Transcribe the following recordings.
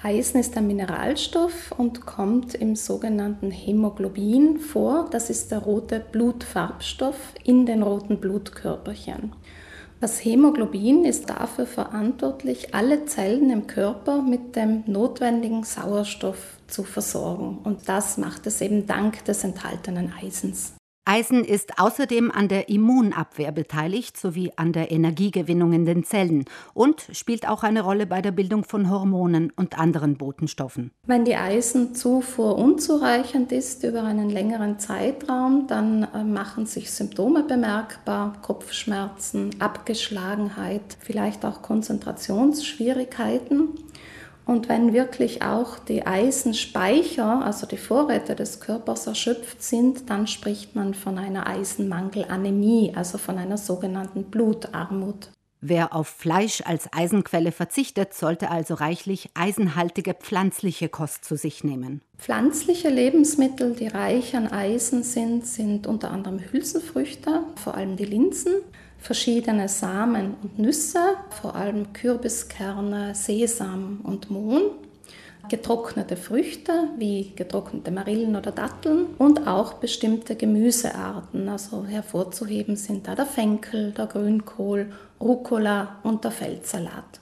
Eisen ist ein Mineralstoff und kommt im sogenannten Hämoglobin vor. Das ist der rote Blutfarbstoff in den roten Blutkörperchen. Das Hämoglobin ist dafür verantwortlich, alle Zellen im Körper mit dem notwendigen Sauerstoff zu versorgen. Und das macht es eben dank des enthaltenen Eisens. Eisen ist außerdem an der Immunabwehr beteiligt sowie an der Energiegewinnung in den Zellen und spielt auch eine Rolle bei der Bildung von Hormonen und anderen Botenstoffen. Wenn die Eisenzufuhr unzureichend ist über einen längeren Zeitraum, dann äh, machen sich Symptome bemerkbar, Kopfschmerzen, Abgeschlagenheit, vielleicht auch Konzentrationsschwierigkeiten. Und wenn wirklich auch die Eisenspeicher, also die Vorräte des Körpers erschöpft sind, dann spricht man von einer Eisenmangelanämie, also von einer sogenannten Blutarmut. Wer auf Fleisch als Eisenquelle verzichtet, sollte also reichlich eisenhaltige pflanzliche Kost zu sich nehmen. Pflanzliche Lebensmittel, die reich an Eisen sind, sind unter anderem Hülsenfrüchte, vor allem die Linsen, verschiedene Samen und Nüsse, vor allem Kürbiskerne, Sesam und Mohn, getrocknete Früchte wie getrocknete Marillen oder Datteln und auch bestimmte Gemüsearten. Also hervorzuheben sind da der Fenkel, der Grünkohl, Rucola und der Feldsalat.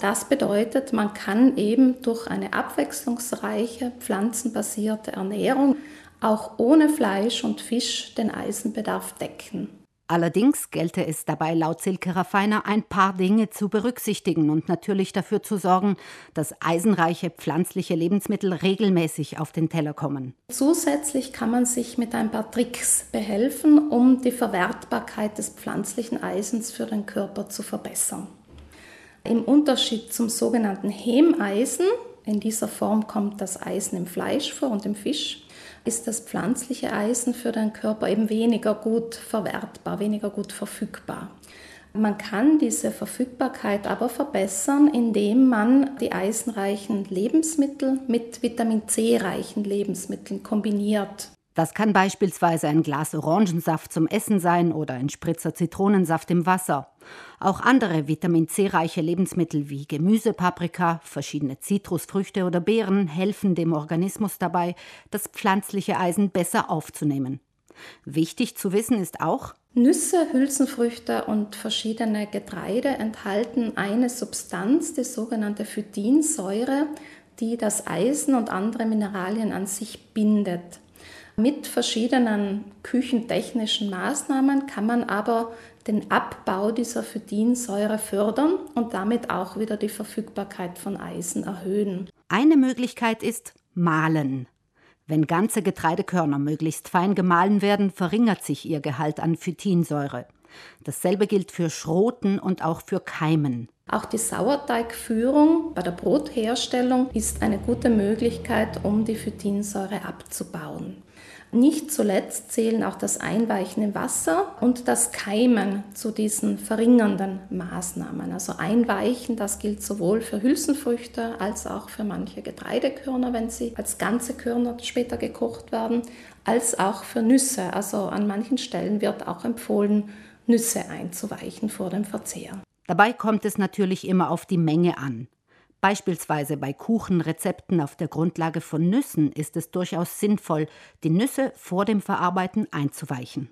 Das bedeutet, man kann eben durch eine abwechslungsreiche pflanzenbasierte Ernährung auch ohne Fleisch und Fisch den Eisenbedarf decken. Allerdings gelte es dabei laut Silke Raffiner ein paar Dinge zu berücksichtigen und natürlich dafür zu sorgen, dass eisenreiche pflanzliche Lebensmittel regelmäßig auf den Teller kommen. Zusätzlich kann man sich mit ein paar Tricks behelfen, um die Verwertbarkeit des pflanzlichen Eisens für den Körper zu verbessern. Im Unterschied zum sogenannten Hemeisen, in dieser Form kommt das Eisen im Fleisch vor und im Fisch, ist das pflanzliche Eisen für den Körper eben weniger gut verwertbar, weniger gut verfügbar. Man kann diese Verfügbarkeit aber verbessern, indem man die eisenreichen Lebensmittel mit Vitamin C-reichen Lebensmitteln kombiniert. Das kann beispielsweise ein Glas Orangensaft zum Essen sein oder ein Spritzer Zitronensaft im Wasser. Auch andere Vitamin C-reiche Lebensmittel wie Gemüse, Paprika, verschiedene Zitrusfrüchte oder Beeren helfen dem Organismus dabei, das pflanzliche Eisen besser aufzunehmen. Wichtig zu wissen ist auch, Nüsse, Hülsenfrüchte und verschiedene Getreide enthalten eine Substanz, die sogenannte Phytinsäure, die das Eisen und andere Mineralien an sich bindet. Mit verschiedenen küchentechnischen Maßnahmen kann man aber den Abbau dieser Phytinsäure fördern und damit auch wieder die Verfügbarkeit von Eisen erhöhen. Eine Möglichkeit ist Mahlen. Wenn ganze Getreidekörner möglichst fein gemahlen werden, verringert sich ihr Gehalt an Phytinsäure. Dasselbe gilt für Schroten und auch für Keimen. Auch die Sauerteigführung bei der Brotherstellung ist eine gute Möglichkeit, um die Phytinsäure abzubauen. Nicht zuletzt zählen auch das Einweichen im Wasser und das Keimen zu diesen verringernden Maßnahmen. Also Einweichen, das gilt sowohl für Hülsenfrüchte als auch für manche Getreidekörner, wenn sie als ganze Körner später gekocht werden, als auch für Nüsse. Also an manchen Stellen wird auch empfohlen, Nüsse einzuweichen vor dem Verzehr. Dabei kommt es natürlich immer auf die Menge an. Beispielsweise bei Kuchenrezepten auf der Grundlage von Nüssen ist es durchaus sinnvoll, die Nüsse vor dem Verarbeiten einzuweichen